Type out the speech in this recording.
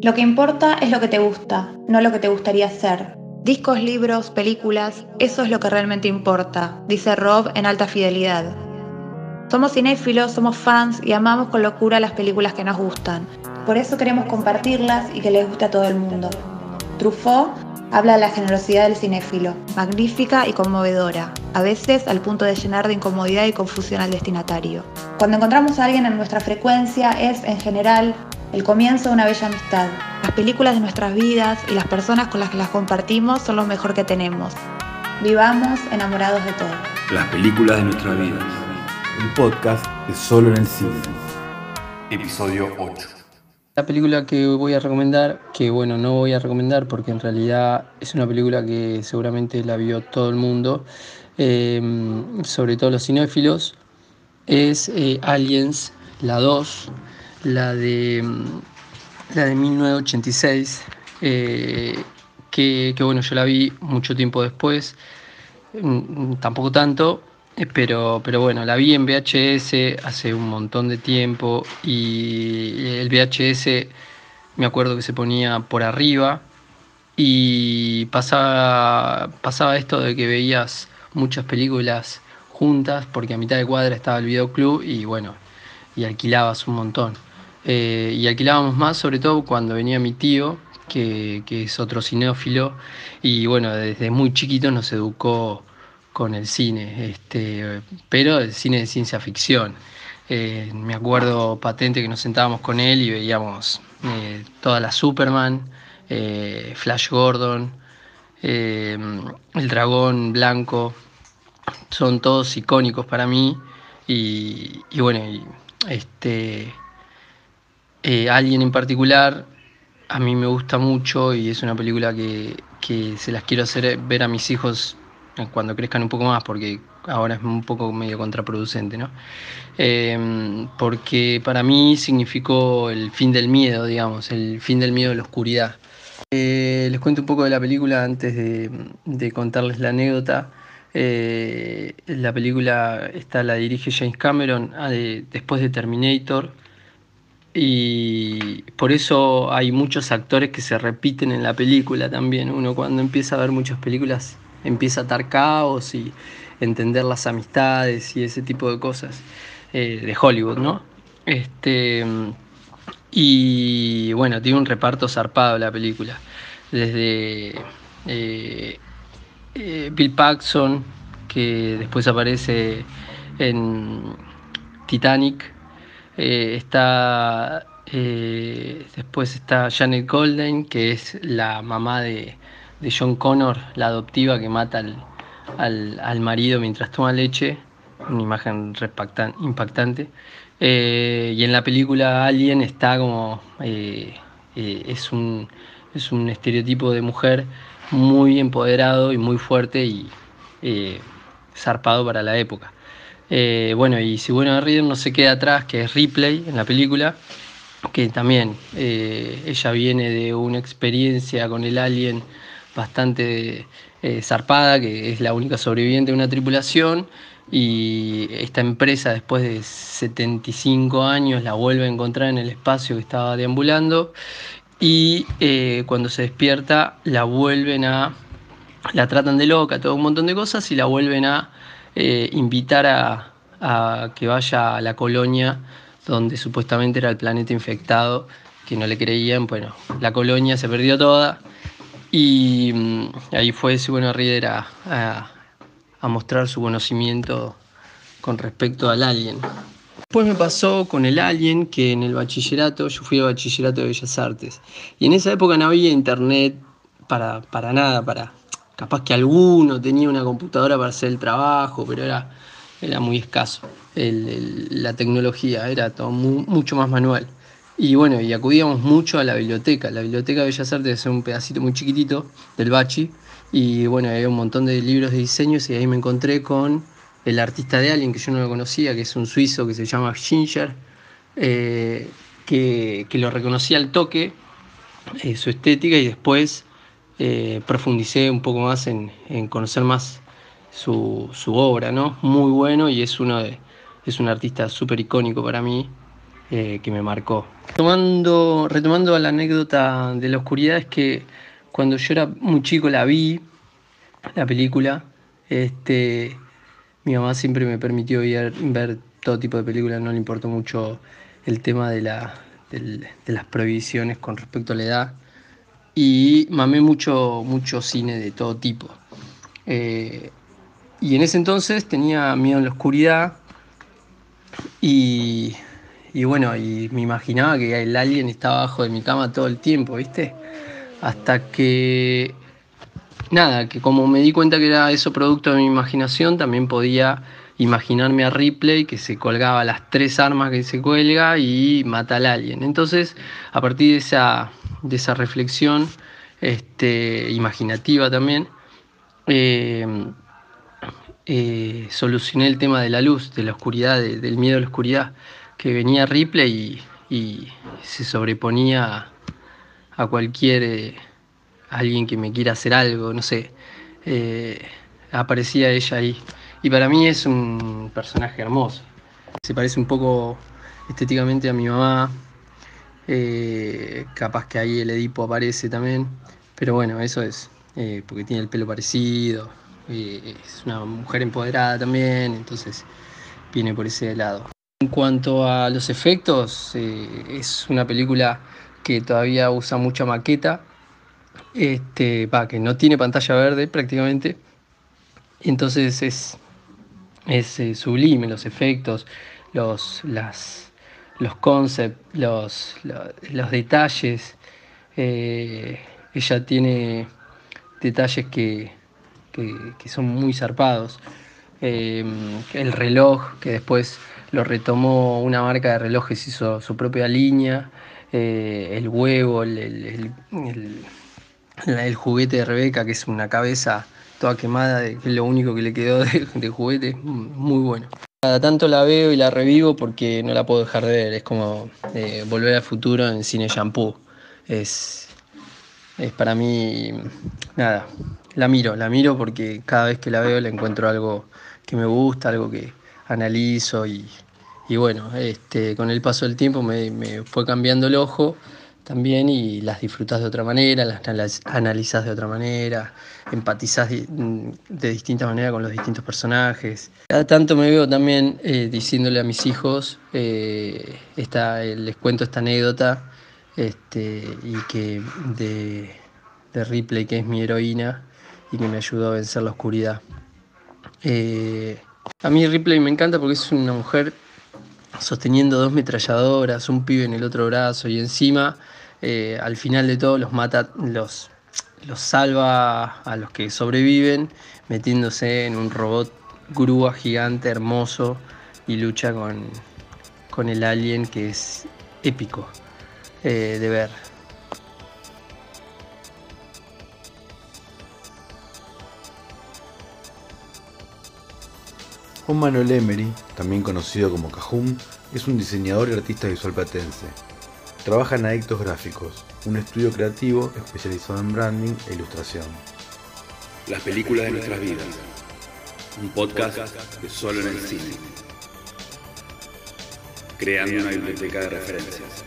Lo que importa es lo que te gusta, no lo que te gustaría hacer. Discos, libros, películas, eso es lo que realmente importa, dice Rob en alta fidelidad. Somos cinéfilos, somos fans y amamos con locura las películas que nos gustan. Por eso queremos compartirlas y que les guste a todo el mundo. Truffaut habla de la generosidad del cinéfilo, magnífica y conmovedora, a veces al punto de llenar de incomodidad y confusión al destinatario. Cuando encontramos a alguien en nuestra frecuencia es, en general, el comienzo de una bella amistad. Las películas de nuestras vidas y las personas con las que las compartimos son lo mejor que tenemos. Vivamos enamorados de todo. Las películas de nuestras vidas. Un podcast de solo en el cine. Episodio 8. La película que voy a recomendar, que bueno, no voy a recomendar porque en realidad es una película que seguramente la vio todo el mundo, eh, sobre todo los cinéfilos, es eh, Aliens, la 2, la de, la de 1986, eh, que, bueno, yo la vi mucho tiempo después, mm, tampoco tanto, pero, pero bueno, la vi en VHS hace un montón de tiempo y el VHS me acuerdo que se ponía por arriba y pasaba, pasaba esto de que veías muchas películas juntas porque a mitad de cuadra estaba el videoclub y bueno, y alquilabas un montón. Eh, y alquilábamos más, sobre todo cuando venía mi tío, que, es otro cinéfilo, y bueno, desde muy chiquito nos educó con el cine, este, pero el cine de ciencia ficción. Eh, me acuerdo patente que nos sentábamos con él y veíamos eh, toda la Superman, Flash Gordon, el dragón blanco, son todos icónicos para mí y, y bueno, este eh, alguien en particular a mí me gusta mucho y es una película que, se las quiero hacer ver a mis hijos cuando crezcan un poco más, porque ahora es un poco medio contraproducente, ¿no? Em, porque para mí significó el fin del miedo, digamos, el fin del miedo de la oscuridad. Eh, les cuento un poco de la película antes de, contarles la anécdota. Eh, la película esta la dirige James Cameron ah, después de Terminator y por eso hay muchos actores que se repiten en la película también. Uno cuando empieza a ver muchas películas empieza a atar caos y entender las amistades y ese tipo de cosas eh, de Hollywood, ¿no? Este, y bueno, tiene un reparto zarpado la película. Desde eh, eh, Bill Paxson, que después aparece en Titanic, está después está Janet Golden, que es la mamá de, John Connor, la adoptiva que mata al, marido mientras toma leche. Una imagen impactante. Eh, y en la película Alien está como. es, un, es un estereotipo de mujer muy empoderado y muy fuerte y zarpado para la época. Eh, bueno, y si bueno Reader no se queda atrás, que es Ripley en la película, que también eh, ella viene de una experiencia con el alien bastante eh, zarpada, que es la única sobreviviente de una tripulación, y esta empresa después de 75 años la vuelve a encontrar en el espacio que estaba deambulando, y cuando se despierta la vuelven a, la tratan de loca, todo un montón de cosas, y la vuelven a eh, invitar a, que vaya a la colonia donde supuestamente era el planeta infectado, que no le creían. Bueno, la colonia se perdió toda y mm, ahí fue ese bueno Rieder a, mostrar su conocimiento con respecto al alien. Después me pasó con el Alien, que en el bachillerato, yo fui al bachillerato de Bellas Artes, y en esa época no había internet para, para nada, para, Capaz que alguno tenía una computadora para hacer el trabajo, pero era, era muy escaso. la tecnología era todo mucho más manual. Y bueno, y acudíamos mucho a la biblioteca. La biblioteca de Bellas Artes es un pedacito muy chiquitito del Bachi. Y bueno, había un montón de libros de diseños y ahí me encontré con el artista de Alien, que yo no lo conocía, que es un suizo que se llama Ginger, eh, que, lo reconocía al toque, eh, su estética, y después eh, profundicé un poco más en, conocer más su, obra, ¿no? Muy bueno y es uno de, es un artista súper icónico para mí eh, que me marcó. Tomando, retomando la anécdota de la oscuridad, es que cuando yo era muy chico la vi, la película, este, mi mamá siempre me permitió ver, todo tipo de películas, no le importó mucho el tema de, la, de las prohibiciones con respecto a la edad. Y mamé mucho, mucho cine de todo tipo. Eh, y en ese entonces tenía miedo en la oscuridad y y bueno, y me imaginaba que el alien estaba abajo de mi cama todo el tiempo, ¿viste? Hasta que, nada, que como me di cuenta que era eso producto de mi imaginación, también podía imaginarme a Ripley que se colgaba las tres armas que se cuelga y mata al alien. Entonces, a partir de esa, de esa reflexión este, imaginativa también, eh, eh, solucioné el tema de la luz, de la oscuridad, del miedo a la oscuridad que venía Ripley y, se sobreponía a cualquier eh, alguien que me quiera hacer algo, no sé. Eh, aparecía ella ahí. Y para mí es un personaje hermoso. Se parece un poco estéticamente a mi mamá. Eh, capaz que ahí el Edipo aparece también. Pero bueno, eso es porque tiene el pelo parecido. es una mujer empoderada también. Entonces viene por ese lado. En cuanto a los efectos, eh, es una película que todavía usa mucha maqueta, este, que no tiene pantalla verde prácticamente, entonces es, es eh, sublime los efectos, los, las, los concepts, los, los, detalles. Eh, ella tiene detalles que, que son muy zarpados. el reloj que después lo retomó una marca de relojes, hizo su propia línea, eh, el huevo, el, juguete de Rebeca, que es una cabeza toda quemada, que es lo único que le quedó de, juguete, muy bueno. Cada tanto la veo y la revivo porque no la puedo dejar de ver, es como eh, volver al futuro en cine shampoo. Es, es para mí, nada, la miro, la miro porque cada vez que la veo le encuentro algo que me gusta, algo que, analizo y, bueno, este, con el paso del tiempo me, fue cambiando el ojo también y las disfrutas de otra manera, las analizas de otra manera, empatizas de, distinta manera con los distintos personajes. Cada tanto me veo también eh, diciéndole a mis hijos, eh, esta, les cuento esta anécdota este, y que de, de Ripley, que es mi heroína y que me ayudó a vencer la oscuridad. Eh, a mí Ripley me encanta porque es una mujer sosteniendo dos metralladoras, un pibe en el otro brazo y encima eh, al final de todo los mata, los, los salva a los que sobreviven metiéndose en un robot grúa gigante hermoso y lucha con, con el alien que es épico eh, de ver. Juan Manuel Emery, también conocido como Cajum, es un diseñador y artista visual platense. Trabaja en Adictos Gráficos, un estudio creativo especializado en branding e ilustración. Las películas de nuestras vidas. Un podcast de solo en el cine. Creando una biblioteca de referencias.